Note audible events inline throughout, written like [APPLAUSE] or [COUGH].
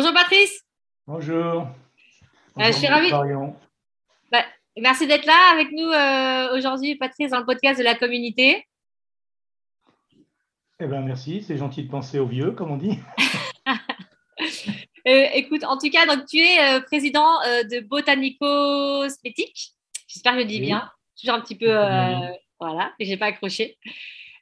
Bonjour Patrice. Bonjour. Euh, je suis ravie. Bah, merci d'être là avec nous euh, aujourd'hui, Patrice, dans le podcast de la communauté. Eh bien, merci. C'est gentil de penser aux vieux, comme on dit. [LAUGHS] Euh, écoute, en tout cas, donc, tu es président de Botanico Cosmétique. J'espère que je le dis bien. Toujours un petit peu. voilà, je n'ai pas accroché.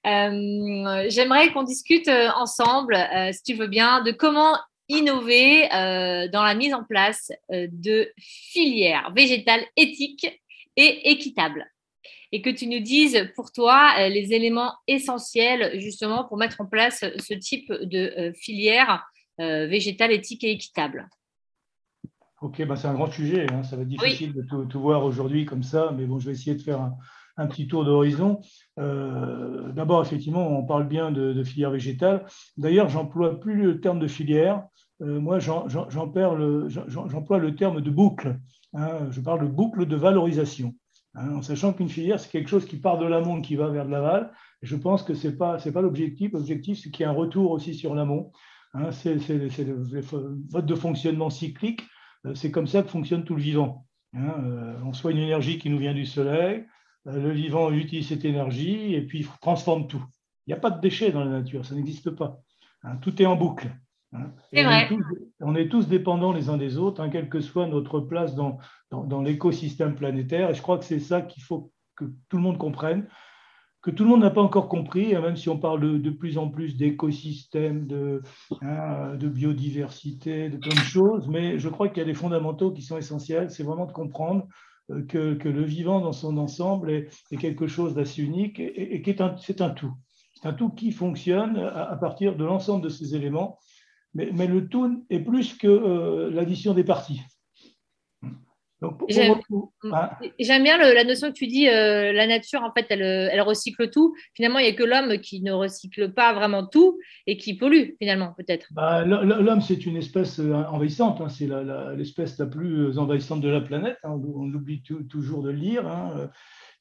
J'aimerais qu'on discute ensemble, si tu veux bien, de comment innover euh, dans la mise en place euh, de filières végétales éthiques et équitables. Et que tu nous dises pour toi euh, les éléments essentiels justement pour mettre en place ce type de filière végétale éthique et équitable. Ok, bah c'est un grand sujet. Hein. Ça va être difficile de tout, voir aujourd'hui comme ça, mais bon, je vais essayer de faire un, petit tour d'horizon. D'abord, effectivement, on parle bien de, de filière végétale. D'ailleurs, j'emploie plus le terme de filière. Euh, moi, j'emploie le, terme de boucle. Hein. je parle de boucle de valorisation. Hein, en sachant qu'une filière, c'est quelque chose qui part de l'amont, qui va vers de l'aval. Je pense que ce n'est pas, l'objectif. L'objectif, c'est qu'il y ait un retour aussi sur l'amont. Hein, c'est le mode de fonctionnement cyclique. Euh, c'est comme ça que fonctionne tout le vivant. Euh, on soit une énergie qui nous vient du soleil, le vivant utilise cette énergie et puis transforme tout. Il n'y a pas de déchets dans la nature, ça n'existe pas. tout est en boucle. Hein. vrai. On, est tous, dépendants les uns des autres, hein, quelle que soit notre place dans, dans, l'écosystème planétaire. Et je crois que c'est ça qu'il faut que tout le monde comprenne, que tout le monde n'a pas encore compris, hein, même si on parle de, plus en plus d'écosystèmes, de, de biodiversité, de plein de choses. Mais je crois qu'il y a des fondamentaux qui sont essentiels. C'est vraiment de comprendre euh, que, que, le vivant dans son ensemble est, quelque chose d'assez unique et, et, c'est un, tout. C'est un tout qui fonctionne à partir de l'ensemble de ces éléments mais, le tout est plus que euh, l'addition des parties. Hein. J'aime bien la notion que tu dis, euh, la nature, en fait, elle, recycle tout. Finalement, il n'y a que l'homme qui ne recycle pas vraiment tout et qui pollue, finalement, peut-être. Bah, l'homme, c'est une espèce euh, envahissante. Hein. c'est l'espèce la, plus envahissante de la planète. Hein. on, oublie toujours de le lire.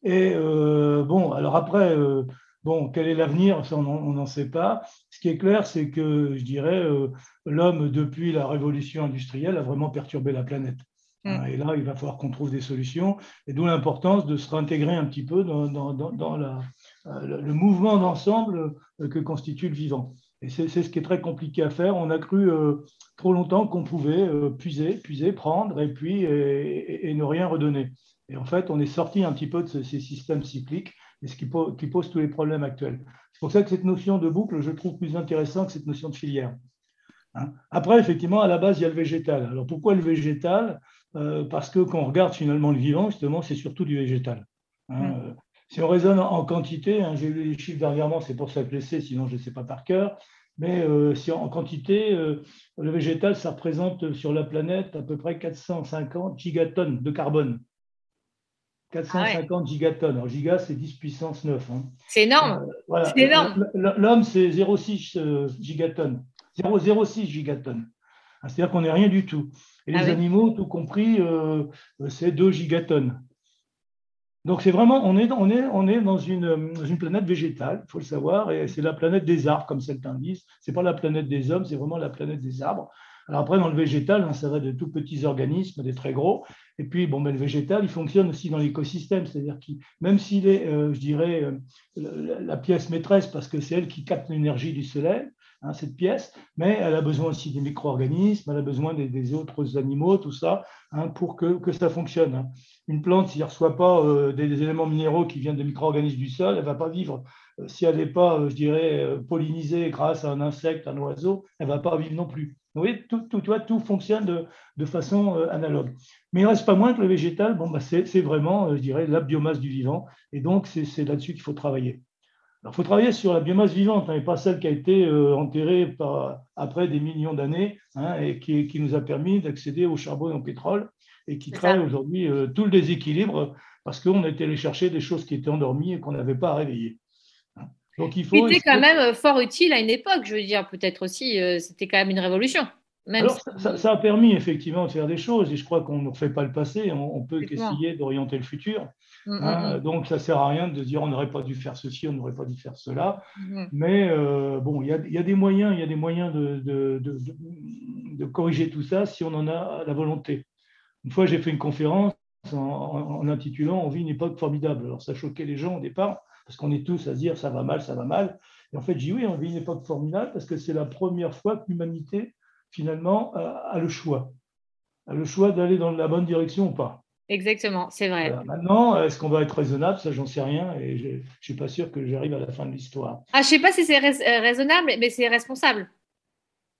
Et bon, alors après, Bon, quel est l'avenir? On n'en sait pas. Ce qui est clair, c'est que, je dirais, euh, l'homme, depuis la révolution industrielle, a vraiment perturbé la planète. Mm. Hein, et là, il va falloir qu'on trouve des solutions. Et d'où l'importance de se réintégrer un petit peu dans, euh, le mouvement d'ensemble euh, que constitue le vivant. Et c'est ce qui est très compliqué à faire. On a cru trop longtemps qu'on pouvait puiser, puiser, prendre et puis et, ne rien redonner. Et en fait, on est sorti un petit peu de ces systèmes cycliques et ce qui, pose, tous les problèmes actuels. C'est pour ça que cette notion de boucle, je trouve plus intéressante que cette notion de filière. Hein. Après, effectivement, à la base, il y a le végétal. Alors pourquoi le végétal? Euh, Parce que quand on regarde finalement le vivant, justement, c'est surtout du végétal. Hein. Mm. Euh, si on raisonne en quantité, hein, j'ai lu les chiffres dernièrement, c'est pour ça que je sais, sinon je ne sais pas par cœur, mais euh, si en quantité, le végétal, ça représente sur la planète à peu près 450 gigatonnes de carbone. 450 ah gigatonnes. Alors, giga, c'est 10 puissance 9. Hein. C'est énorme. Euh, c'est énorme. L'homme, c'est 0,6 euh, gigatonnes. 0,06 gigatonnes. Ah, c'est-à-dire qu'on n'est rien du tout. Et ah les animaux, tout compris, euh, c'est 2 gigatonnes. Donc, c'est vraiment, on est, on est, on est dans une, une planète végétale, il faut le savoir, et c'est la planète des arbres, comme certains disent. Ce n'est pas la planète des hommes, c'est vraiment la planète des arbres. Alors après, dans le végétal, hein, ça va de tout petits organismes, des très gros. Et puis, bon, ben, le végétal, il fonctionne aussi dans l'écosystème, c'est-à-dire que même s'il est, euh, je dirais, euh, la, pièce maîtresse, parce que c'est elle qui capte l'énergie du soleil, hein, cette pièce, mais elle a besoin aussi des micro-organismes, elle a besoin des, autres animaux, tout ça, hein, pour que, ça fonctionne. Une plante, s'il ne reçoit pas euh, des, des, éléments minéraux qui viennent des micro-organismes du sol, elle ne va pas vivre. si elle n'est pas, je dirais, pollinisée grâce à un insecte, un oiseau, elle ne va pas vivre non plus. Vous voyez, tout, tout, tout fonctionne de, de façon euh, analogue. Mais il ne reste pas moins que le végétal, bon, bah, c'est vraiment, euh, je dirais, la biomasse du vivant. Et donc, c'est là-dessus qu'il faut travailler. Alors, il faut travailler sur la biomasse vivante, hein, et pas celle qui a été euh, enterrée par, après des millions d'années hein, et qui, qui, nous a permis d'accéder au charbon et au pétrole et qui crée aujourd'hui tout le déséquilibre parce qu'on a été allé chercher des choses qui étaient endormies et qu'on n'avait pas à réveiller. Donc il faut. C'était quand même fort utile à une époque, je veux dire, peut-être aussi, c'était quand même une révolution. Alors, ça, a permis effectivement de faire des choses et je crois qu'on ne refait pas le passé, on, peut qu'essayer d'orienter le futur. Mm, mm, hein, mm. Donc, ça ne sert à rien de dire on n'aurait pas dû faire ceci, on n'aurait pas dû faire cela. Mais euh, bon, il y, a, des moyens, il y a des moyens de, de, de, corriger tout ça si on en a la volonté. Une fois, j'ai fait une conférence en, en, intitulant On vit une époque formidable. Alors, ça choquait les gens au départ parce qu'on est tous à se dire ça va mal, ça va mal. Et en fait, j'ai dit oui, on vit une époque formidable parce que c'est la première fois que l'humanité finalement, a le choix. A le choix d'aller dans la bonne direction ou pas. Exactement, c'est vrai. Maintenant, est-ce qu'on va être raisonnable? Ça, j'en sais rien et je ne suis pas sûr que j'arrive à la fin de l'histoire. Ah, je ne sais pas si c'est euh, raisonnable, mais c'est responsable.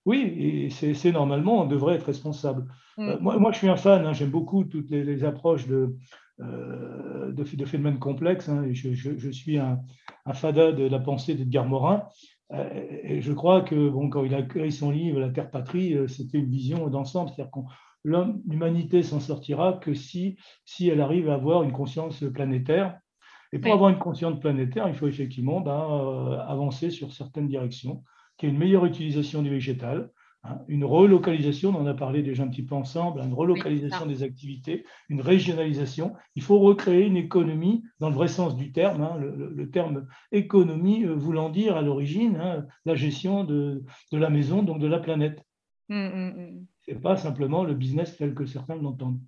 Oui, c'est normalement, on devrait être responsable. Mm. Euh, moi, moi, je suis un fan, hein, j'aime beaucoup toutes les, approches de, euh, de, phénomènes complexes. Hein, je, suis un, un, fada de la pensée d'Edgar Morin. Euh, et je crois que bon, quand il a écrit son livre La Terre Patrie, euh, c'était une vision d'ensemble, c'est-à-dire que l'humanité s'en sortira que si, si elle arrive à avoir une conscience planétaire. Et pour avoir une conscience planétaire, il faut effectivement ben, avancer sur certaines directions, qui est une meilleure utilisation du végétal, Hein, une relocalisation, on en a parlé déjà un petit peu ensemble, une relocalisation des activités, une régionalisation. Il faut recréer une économie dans le vrai sens du terme, hein, le, terme économie euh, voulant dire à l'origine hein, la gestion de, la maison, donc de la planète. Mmh, mmh, mmh. Ce n'est pas simplement le business tel que certains l'entendent.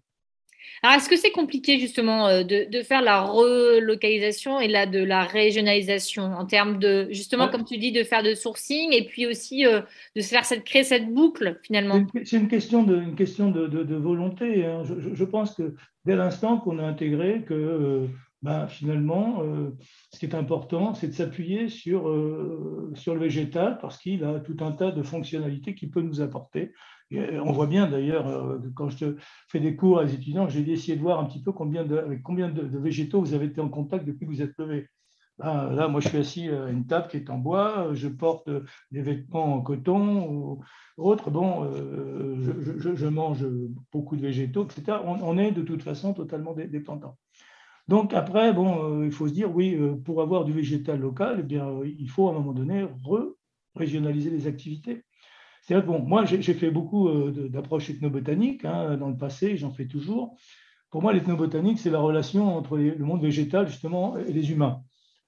Alors, est-ce que c'est compliqué justement euh, de, faire la relocalisation et la, de la régionalisation en termes de, justement, comme tu dis, de faire de sourcing et puis aussi euh, de se faire cette, créer cette boucle finalement? C'est une question de, une question de, de, volonté. Hein. Je, pense que dès l'instant qu'on a intégré que euh, ben, finalement, ce qui est important, c'est de s'appuyer sur, sur le végétal parce qu'il a tout un tas de fonctionnalités qu'il peut nous apporter. Euh, on voit bien d'ailleurs, euh, quand je fais des cours à des étudiants, j'ai essayé de voir un petit peu avec combien de, végétaux vous avez été en contact depuis que vous êtes levé. Là, moi, je suis assis à une table qui est en bois, je porte des vêtements en coton ou autre. Bon, euh, je, mange beaucoup de végétaux, etc. On, est de toute façon totalement dépendant. Donc après, bon, il faut se dire, oui, pour avoir du végétal local, eh bien, il faut à un moment donné régionaliser les activités bon, moi, j'ai fait beaucoup euh, d'approches ethnobotaniques hein, dans le passé, j'en fais toujours. Pour moi, l'ethnobotanique, c'est la relation entre le monde végétal, justement, et les humains.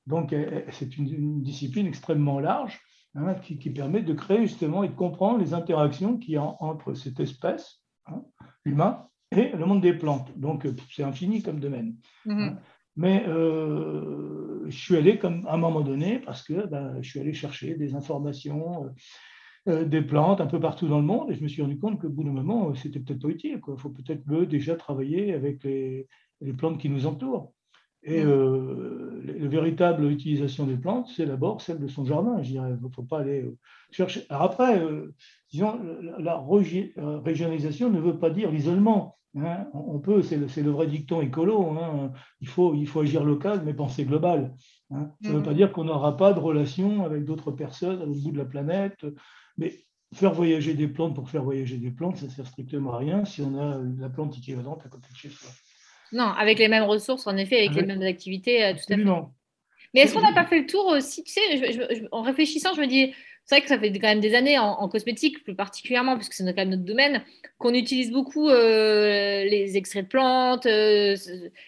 Donc, c'est une, discipline extrêmement large hein, qui, permet de créer, justement, et de comprendre les interactions qu'il y a entre cette espèce, hein, et le monde des plantes. Donc, c'est infini comme domaine. Mm-hmm. Mais euh, je suis allé comme à un moment donné parce que ben, je suis allé chercher des informations, euh, des plantes un peu partout dans le monde et je me suis rendu compte qu'au bout d'un moment, c'était peut-être pas utile. Il faut peut-être déjà travailler avec les, plantes qui nous entourent. Et mm. euh, la, véritable utilisation des plantes, c'est d'abord celle de son jardin, je dirais. Il ne faut pas aller euh, chercher. Alors après, disons, la régionalisation ne veut pas dire l'isolement. Hein. On peut, c'est le, vrai dicton écolo, hein. il, faut, il faut agir local, mais penser global. Hein. Ça ne veut pas mm. dire qu'on n'aura pas de relation avec d'autres personnes à l'autre bout de la planète, mais faire voyager des plantes pour faire voyager des plantes, ça ne sert strictement à rien si on a la plante équivalente à côté de chez soi. Non, avec les mêmes ressources, en effet, avec, les mêmes activités, euh, tout à fait. Mais est-ce qu'on n'a pas fait le tour aussi Tu sais, en réfléchissant, je me dis, c'est vrai que ça fait quand même des années en, cosmétique, plus particulièrement, puisque c'est quand même notre domaine, qu'on utilise beaucoup euh, les extraits de plantes. Euh,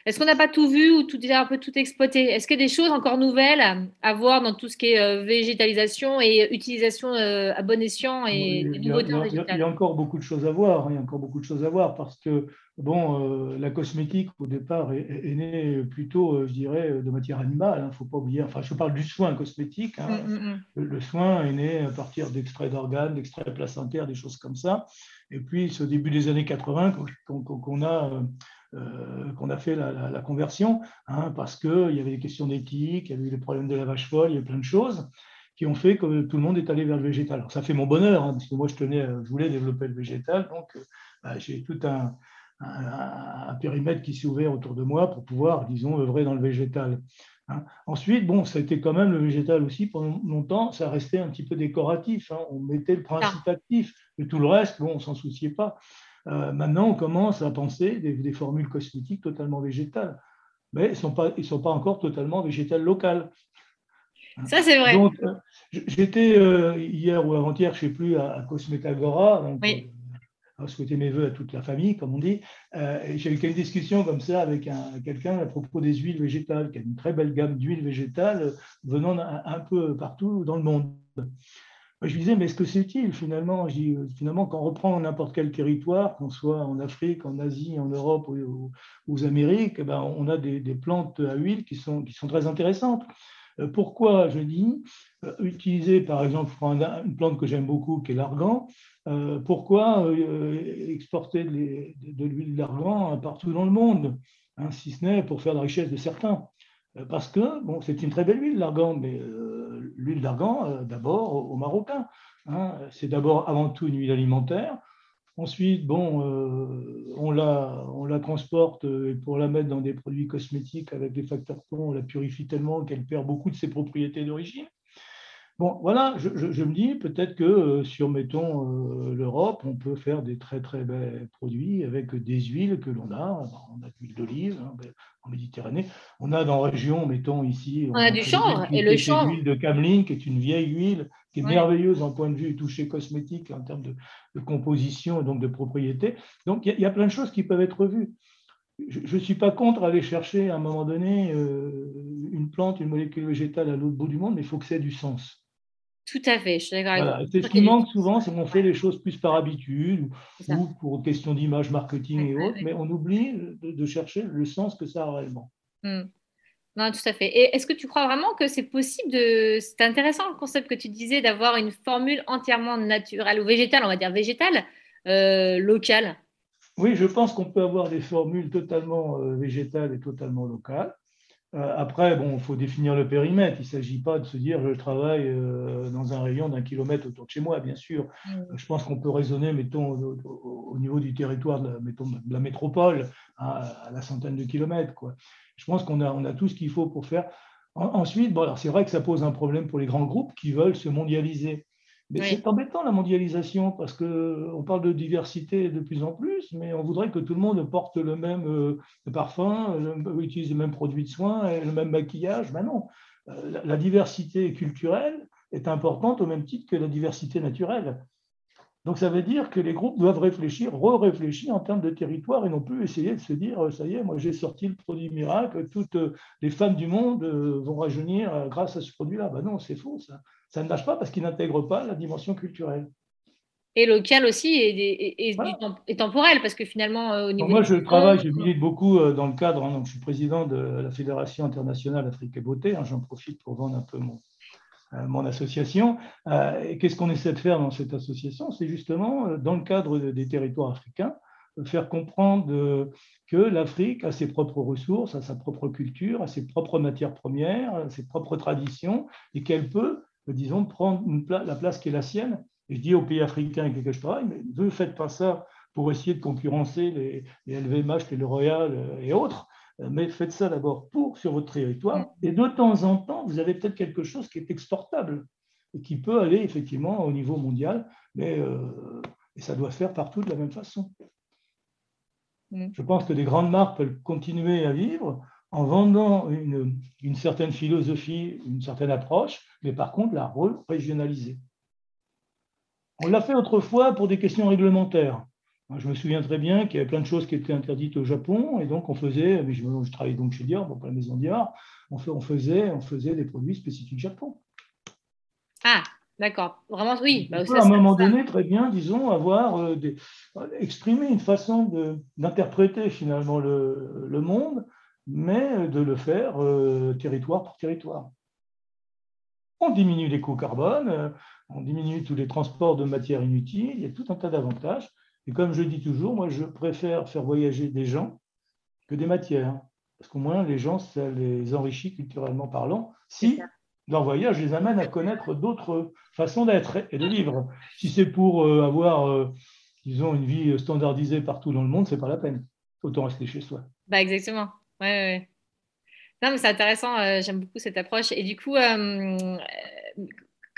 est-ce qu'on n'a pas tout vu ou tout déjà un peu tout exploité? Est-ce qu'il y a des choses encore nouvelles à voir dans tout ce qui est euh, végétalisation et utilisation à bon escient et il, y a, il, y a, encore beaucoup de choses à voir. Il y a encore beaucoup de choses à voir parce que Bon, la cosmétique, au départ, est, née plutôt, je dirais, de matière animale. Il hein, ne faut pas oublier. Enfin, je parle du soin cosmétique. Hein. Mm, mm, mm. le, soin est né à partir d'extraits d'organes, d'extraits placentaires, des choses comme ça. Et puis, c'est au début des années 80 qu'on a, euh, qu'on a fait la, conversion, hein, parce qu'il y avait des questions d'éthique, il y avait eu les problèmes de la vache folle, il y a plein de choses qui ont fait que tout le monde est allé vers le végétal. Alors, ça fait mon bonheur, parce que moi, je tenais, je voulais développer le végétal, donc bah, j'ai tout un, périmètre qui s'est ouvert autour de moi pour pouvoir, disons, œuvrer dans le végétal. Hein. Ensuite, bon, ça a été quand même le végétal aussi pendant longtemps, ça restait un petit peu décoratif. Hein. On mettait le principe actif, et tout le reste, bon, on s'en souciait pas. Euh, maintenant, on commence à penser des, formules cosmétiques totalement végétales, mais ils ne sont, pas, sont pas encore totalement végétales locales. Ça, c'est vrai. Euh, j'étais euh, hier ou avant-hier, je ne sais plus, à, Cosmetagora. Donc, oui souhaiter mes voeux à toute la famille, comme on dit. Euh, J'ai eu une discussion comme ça avec quelqu'un à propos des huiles végétales, qui a une très belle gamme d'huiles végétales venant un, peu partout dans le monde. je lui disais, mais est-ce que c'est utile finalement? Je dis, euh, finalement, quand on reprend n'importe quel territoire, qu'on soit en Afrique, en Asie, en Europe ou, aux Amériques, eh ben, on a des, plantes à huile qui sont, qui sont très intéressantes. Euh, pourquoi je dis utiliser, par exemple, une plante que j'aime beaucoup, qui est l'argan, euh, pourquoi euh, exporter de l'huile d'argan partout dans le monde, hein, si ce n'est pour faire la richesse de certains euh, Parce que bon, c'est une très belle huile, l'argan, mais l'huile d'argan, d'abord aux Marocains. Hein, c'est d'abord avant tout une huile alimentaire. Ensuite, bon, on, la, on la transporte et pour la mettre dans des produits cosmétiques avec des facteurs plomb, on la purifie tellement qu'elle perd beaucoup de ses propriétés d'origine. Bon, voilà, je, me dis peut-être que euh, sur, mettons, euh, l'Europe, on peut faire des très très belles produits avec des huiles que l'on a. On a de l'huile d'olive hein, ben, en Méditerranée. On a dans la région, mettons ici. On, a, du chanvre. Et le chanvre. L'huile de Cameline, qui est une vieille huile, qui est merveilleuse en point de vue touché cosmétique, en termes de, composition et donc de propriété. Donc il y, a plein de choses qui peuvent être vues je ne suis pas contre aller chercher à un moment donné euh, une plante, une molécule végétale à l'autre bout du monde, mais il faut que ça ait du sens. Tout à fait, je suis d'accord C'est ce qui manque souvent, c'est qu'on fait les choses plus par habitude ou, pour question d'image, marketing et autres, mais on oublie de, chercher le sens que ça a réellement. Hmm. Non, tout à fait. Et est-ce que tu crois vraiment que c'est possible de. C'est intéressant le concept que tu disais d'avoir une formule entièrement naturelle ou végétale, on va dire végétale, euh, locale? Oui, je pense qu'on peut avoir des formules totalement euh, végétales et totalement locales. Euh, après, bon, il faut définir le périmètre. Il ne s'agit pas de se dire je travaille euh, dans un rayon d'un kilomètre autour de chez moi, bien sûr. Mm. Je pense qu'on peut raisonner, mettons, au, niveau du territoire de la, mettons, de la métropole, à, la centaine de kilomètres. Quoi. Je pense qu'on a, on a tout ce qu'il faut pour faire. ensuite, bon, c'est vrai que ça pose un problème pour les grands groupes qui veulent se mondialiser. Mais c'est embêtant la mondialisation parce qu'on parle de diversité de plus en plus, mais on voudrait que tout le monde porte le même euh, parfum, utilise le même produit de soins, et le même maquillage. Ben non, euh, la diversité culturelle est importante au même titre que la diversité naturelle. Donc ça veut dire que les groupes doivent réfléchir, re-réfléchir en termes de territoire et non plus essayer de se dire, euh, ça y est, moi j'ai sorti le produit miracle, toutes les femmes du monde vont rajeunir grâce à ce produit-là. Ben non, c'est faux ça ça ne marche pas parce qu'il n'intègre pas la dimension culturelle. Et local aussi et, temporel, parce que finalement, euh, au niveau. moi, je travaille, je milite beaucoup euh, dans le cadre, hein, donc je suis président de la Fédération internationale Afrique et Beauté, hein, j'en profite pour vendre un peu mon, euh, mon association. et qu'est-ce qu'on essaie de faire dans cette association? C'est justement, dans le cadre des territoires africains, faire comprendre que l'Afrique a ses propres ressources, a sa propre culture, a ses propres matières premières, ses propres traditions, et qu'elle peut disons, prendre la place qui est la sienne. Et je dis aux pays africains avec lesquels je travaille, mais ne faites pas ça pour essayer de concurrencer les, LVMH, les L'Oréal euh, et autres, euh, mais faites ça d'abord pour sur votre territoire. Mm. Et de temps en temps, vous avez peut-être quelque chose qui est exportable et qui peut aller effectivement au niveau mondial, mais euh, et ça doit se faire partout de la même façon. Mm. Je pense que des grandes marques peuvent continuer à vivre en vendant une, une, certaine philosophie, une certaine approche, mais par contre la régionaliser. On l'a fait autrefois pour des questions réglementaires. Je me souviens très bien qu'il y avait plein de choses qui étaient interdites au Japon, et donc on faisait, mais je, je travaillais donc chez Dior, pour la maison Dior, on, on, faisait, on faisait des produits spécifiques Japon. Ah, d'accord. Vraiment, oui. Bah, à un moment donné, très bien, disons, avoir euh, des, exprimer une façon d'interpréter finalement le, le monde mais de le faire euh, territoire par territoire. On diminue les coûts carbone, euh, on diminue tous les transports de matières inutiles, il y a tout un tas d'avantages. Et comme je dis toujours, moi, je préfère faire voyager des gens que des matières. Parce qu'au moins, les gens, ça les enrichit culturellement parlant, si leur voyage les amène à connaître d'autres façons d'être et de vivre. Si c'est pour euh, avoir, disons, une vie standardisée partout dans le monde, ce n'est pas la peine. Autant rester chez soi. Bah exactement. Ouais, Non, mais c'est intéressant, j'aime beaucoup cette approche. Et du coup,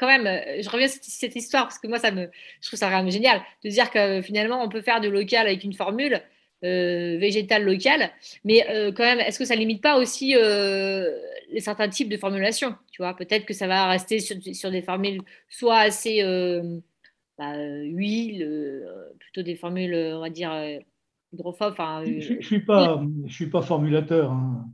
quand même, je reviens sur cette histoire parce que moi, ça me, je trouve ça vraiment génial de dire que finalement, on peut faire de local avec une formule végétale locale, mais quand même, est-ce que ça limite pas aussi les certains types de formulations Tu vois, peut-être que ça va rester sur, des formules soit assez bah, huile, plutôt des formules, on va dire hydrophobes. je, ne suis pas, je suis pas formulateur. Hein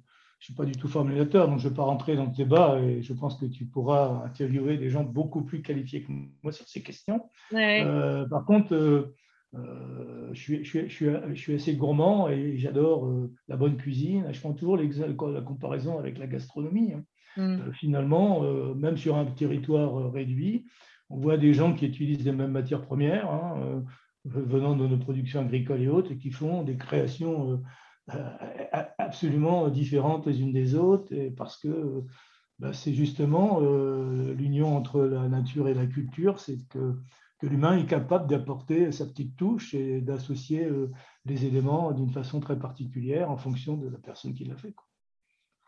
je ne suis pas du tout formulateur, donc je ne vais pas rentrer dans le débat et je pense que tu pourras interviewer des gens beaucoup plus qualifiés que moi sur ces questions. Euh, par contre, euh, euh, je, suis, je, suis, assez gourmand et j'adore la bonne cuisine. Je prends toujours la comparaison avec la gastronomie. Hein. Mm. finalement, même sur un territoire réduit, on voit des gens qui utilisent les mêmes matières premières, hein, venant de nos productions agricoles et autres, et qui font des créations absolument différentes les unes des autres, et parce que bah, c'est justement euh, l'union entre la nature et la culture, c'est que, que l'humain est capable d'apporter sa petite touche et d'associer euh, les éléments d'une façon très particulière en fonction de la personne qui l'a fait.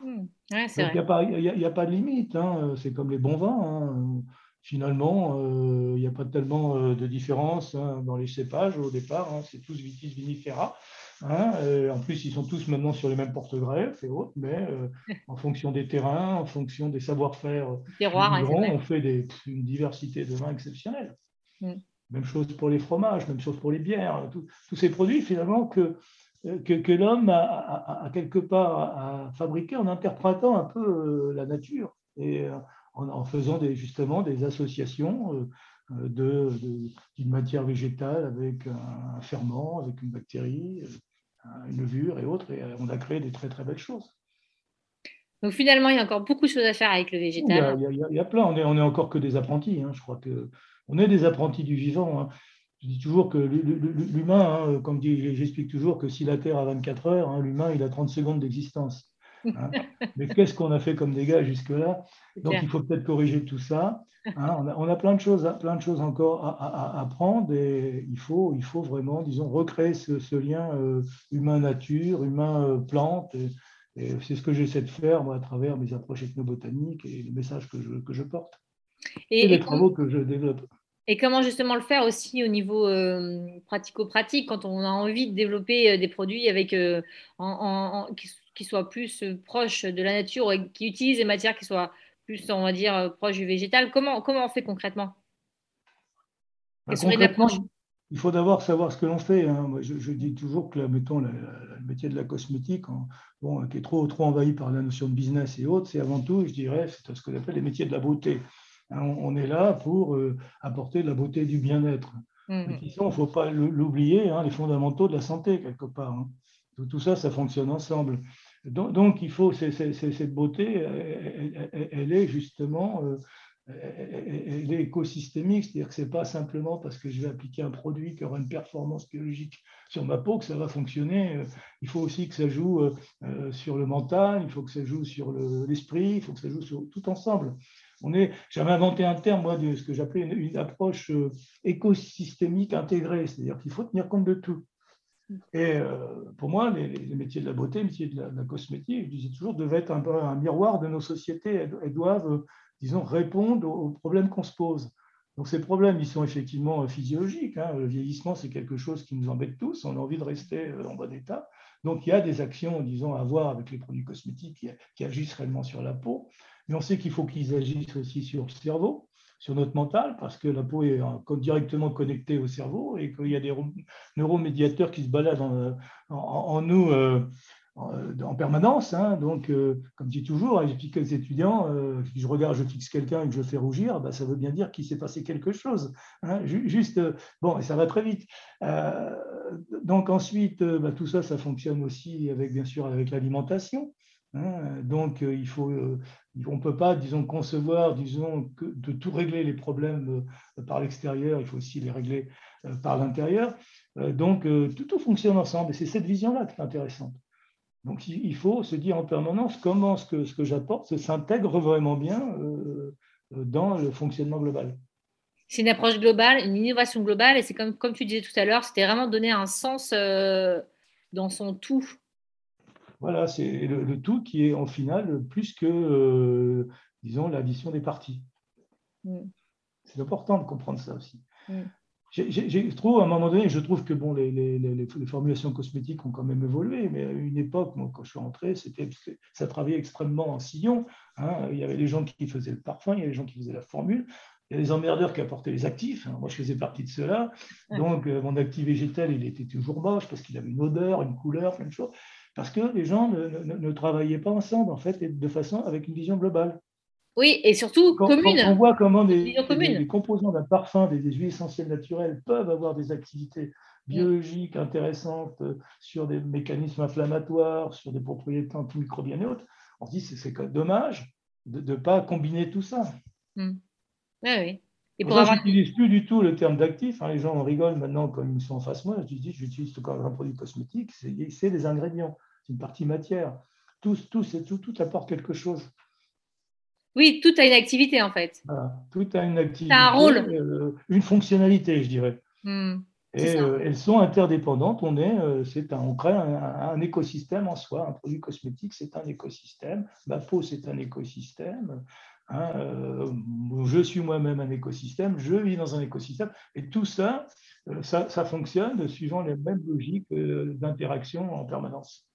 Mmh. il n'y a, a, pas de limite, hein. c'est comme les bons vins. Hein. Finalement, il n'y a pas tellement de différence hein, dans les cépages au départ, c'est tous vitis vinifera. Hein, en plus, ils sont tous maintenant sur les mêmes porte-greffes et autres, mais euh, en fonction des terrains, en fonction des savoir-faire, on fait des, une diversité de vins exceptionnelle. Mm. Même chose pour les fromages, même chose pour les bières, tous ces produits finalement que, que, que l'homme a, quelque part à fabriquer en interprétant un peu euh, la nature et euh, en, faisant des, justement des associations d'une de, matière végétale avec un ferment, avec une bactérie une levure et autres, et euh, on a créé des très très belles choses. Donc finalement, il y a encore beaucoup de choses à faire avec le végétal. Il y a, plein, on est, on est encore que des apprentis, hein. je crois que on est des apprentis du vivant. Hein. Je dis toujours que l'humain, hein, comme j'explique toujours que si la Terre a 24 heures, l'humain, il a 30 secondes d'existence. [LAUGHS] Mais qu'est-ce qu'on a fait comme dégâts jusque-là? Donc il faut peut-être corriger tout ça. Hein, on, a, plein de choses, plein de choses encore à, apprendre et il faut, il faut vraiment, disons, recréer ce, lien euh, humain-nature, humain-plante. C'est ce que j'essaie de faire moi, à travers mes approches ethnobotaniques et les messages que je, que je porte. Et, les travaux que je développe. Et comment justement le faire aussi au niveau euh, pratico-pratique quand on a envie de développer euh, des produits avec, en, qui, soient plus proches de la nature et qui utilisent des matières qui soient plus, on va dire, euh, proche du végétal. Comment, comment on fait concrètement? Bah, il faut d'abord savoir ce que l'on fait. Hein. Moi, je, dis toujours que, mettons, le, métier de la cosmétique, bon, qui est trop, trop envahi par la notion de business et autres, c'est avant tout, je dirais, c'est ce qu'on appelle les métiers de la beauté. Hein, on, est là pour euh, apporter de la beauté et du bien-être. Mmh. Il ne faut pas l'oublier, hein, les fondamentaux de la santé, quelque part. Tout, tout, ça, ça fonctionne ensemble. Donc, il faut, cette beauté, elle, est justement euh, elle écosystémique, c'est-à-dire que ce n'est pas simplement parce que je vais appliquer un produit qui aura une performance biologique sur ma peau que ça va fonctionner. Euh, il faut aussi que ça joue euh, sur le mental, il faut que ça joue sur l'esprit, il faut que ça joue sur tout ensemble. J'avais inventé un terme, moi, de ce que j'appelais une, approche écosystémique intégrée, c'est-à-dire qu'il faut tenir compte de tout. Et euh, pour moi, les, métiers de la beauté, les métiers de la, cosmétique, je disais toujours, devaient être un, miroir de nos sociétés. Elles, doivent, euh, disons, répondre aux, problèmes qu'on se pose. Donc ces problèmes, ils sont effectivement physiologiques. Hein. Le vieillissement, c'est quelque chose qui nous embête tous. On a envie de rester euh, en bon état. Donc il y a des actions, disons, à avoir avec les produits cosmétiques qui agissent réellement sur la peau. Mais on sait qu'il faut qu'ils agissent aussi sur le cerveau sur notre mental, parce que la peau est directement connectée au cerveau et qu'il y a des neuromédiateurs qui se baladent en, nous euh, en, permanence. Hein. Donc, euh, comme je dis toujours, j'explique aux étudiants, euh, si je regarde, je fixe quelqu'un et que je fais rougir, bah, ça veut bien dire qu'il s'est passé quelque chose. Hein. Juste, bon, et ça va très vite. donc ensuite, bah, tout ça, ça fonctionne aussi avec, bien sûr, avec l'alimentation. Hein. donc, il faut on ne peut pas, disons, concevoir, disons, de tout régler les problèmes euh, par l'extérieur, il faut aussi les régler euh, par l'intérieur. Euh, donc, tout, fonctionne ensemble et c'est cette vision-là qui est intéressante. Donc, il faut se dire en permanence comment ce que, ce que j'apporte s'intègre vraiment bien dans le fonctionnement global. C'est une approche globale, une innovation globale, et c'est comme, comme tu disais tout à l'heure, c'était vraiment donner un sens dans son tout Voilà, c'est le, tout qui est en finale plus que, euh, disons, l'addition des parties. Mm. C'est important de comprendre ça aussi. Mm. J'ai trouve, à un moment donné, je trouve que bon, les, les, les, formulations cosmétiques ont quand même évolué, mais à une époque, moi, quand je suis rentré, ça travaillait extrêmement en sillon. Hein. Il y avait les gens qui faisaient le parfum, il y avait les gens qui faisaient la formule, il y a des emmerdeurs qui apportaient les actifs. Hein. Moi, je faisais partie de ceux-là. Donc, euh, mon actif végétal, il était toujours moche parce qu'il avait une odeur, une couleur, plein de choses. Parce que les gens ne, ne, travaillaient pas ensemble, en fait, et de façon avec une vision globale. Oui, et surtout commune. on voit comment des, composants d'un parfum, des, huiles essentielles naturelles peuvent avoir des activités biologiques intéressantes euh, sur des mécanismes inflammatoires, sur des propriétés antimicrobiennes et autres, on se dit que c'est dommage de ne pas combiner tout ça. Hmm. oui. Et pour Je n'utilise plus du tout le terme d'actif. Hein. Les gens rigolent maintenant comme ils sont en face moi. Je dis, j'utilise tout un produit cosmétique, c'est des ingrédients, c'est une partie matière. Tout, tout, tout, tout apporte quelque chose. Oui, tout a une activité en fait. tout a une activité. un rôle. Euh, une fonctionnalité, je dirais. Hmm, et euh, elles sont interdépendantes. On, est, euh, c'est un, on crée un, écosystème en soi. Un produit cosmétique, c'est un écosystème. Ma peau, c'est un écosystème. Hein, je suis moi-même un écosystème. Je vis dans un écosystème. Et tout ça, ça, ça fonctionne suivant les mêmes logiques d'interaction en permanence.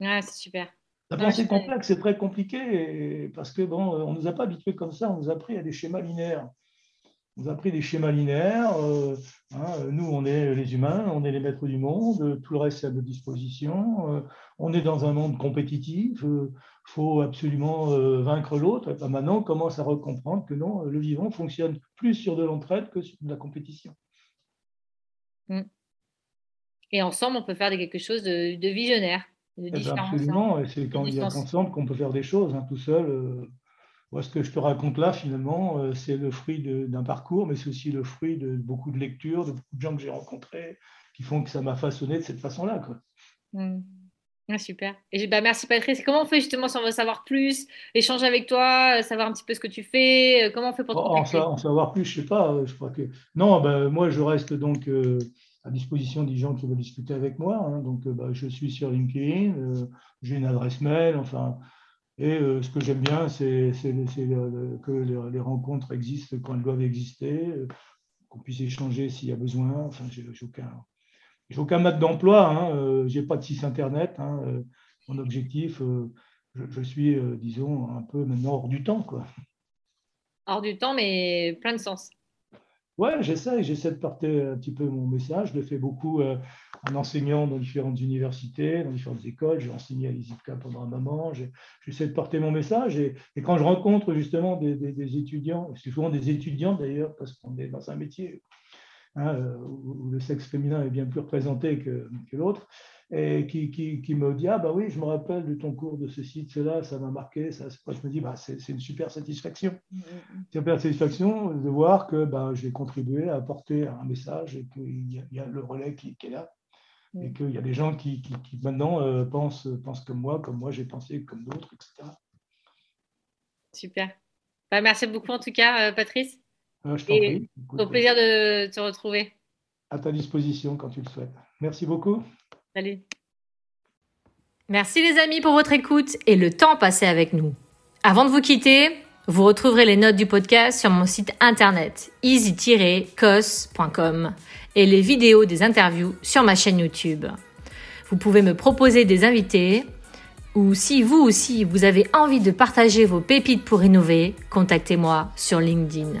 Ah, c'est super. La pensée complexe, c'est très compliqué parce que bon, on ne nous a pas habitués comme ça, on nous a pris à des schémas linéaires. On nous a pris des schémas linéaires. Euh, hein, nous, on est les humains, on est les maîtres du monde, tout le reste est à notre disposition. Euh, on est dans un monde compétitif, euh, faut absolument vaincre l'autre. Et maintenant, on commence à recomprendre que non, le vivant fonctionne plus sur de l'entraide que sur de la compétition. Mm. Et ensemble, on peut faire quelque chose de visionnaire. Eh ben, absolument, c'est quand il y a ensemble qu'on peut faire des choses. Hein, tout seul, euh, moi, ce que je te raconte là, finalement, euh, c'est le fruit d'un parcours, mais c'est aussi le fruit de beaucoup de lectures, de beaucoup de gens que j'ai rencontrés, qui font que ça m'a façonné de cette façon-là. Ah, super. Et bah, merci Patrice. Comment on fait justement si on veut savoir plus, échanger avec toi, euh, savoir un petit peu ce que tu fais Comment on fait pour te oh, en, en, savoir plus, je sais pas. Je crois que non. Ben, moi, je reste donc à disposition des gens qui veulent discuter avec moi. Hein. Donc, euh, bah, je suis sur LinkedIn, euh, j'ai une adresse mail, enfin. Et euh, ce que j'aime bien, c'est que les, rencontres existent quand elles doivent exister, qu'on puisse échanger s'il y a besoin. Enfin, j'ai aucun, aucun mode d'emploi, hein, j'ai pas de site internet. Hein, mon objectif, je, je, suis, disons, un peu maintenant hors du temps. Quoi. Hors du temps, mais plein de sens. Ouais, j'essaie, j'essaie de porter un petit peu mon message. Je le fais beaucoup euh, en enseignant dans différentes universités, dans différentes écoles. J'ai enseigné à l'ISIPCA pendant un moment. J'essaie de porter mon message. Et, quand je rencontre justement des, des étudiants, c'est souvent des étudiants d'ailleurs, parce qu'on est dans un métier Hein, où le sexe féminin est bien plus représenté que, que l'autre, et qui, qui, qui, me dit Ah, bah oui, je me rappelle de ton cours de ceci, de cela, ça m'a marqué. Ça, je me dis bah, C'est une super satisfaction. Mmh. Super satisfaction de voir que bah, j'ai contribué à apporter un message et qu'il y, a le relais qui, est là. Et qu'il y a des gens qui, qui maintenant euh, pensent, pensent comme moi, comme moi j'ai pensé, comme d'autres, etc. Super. Bah, merci beaucoup en tout cas, euh, Patrice. Euh, je t'en prie. Au plaisir de te retrouver. À ta disposition quand tu le souhaites. Merci beaucoup. Salut. Merci les amis pour votre écoute et le temps passé avec nous. Avant de vous quitter, vous retrouverez les notes du podcast sur mon site internet easy-cos.com et les vidéos des interviews sur ma chaîne YouTube. Vous pouvez me proposer des invités ou si vous aussi vous avez envie de partager vos pépites pour innover, contactez-moi sur LinkedIn.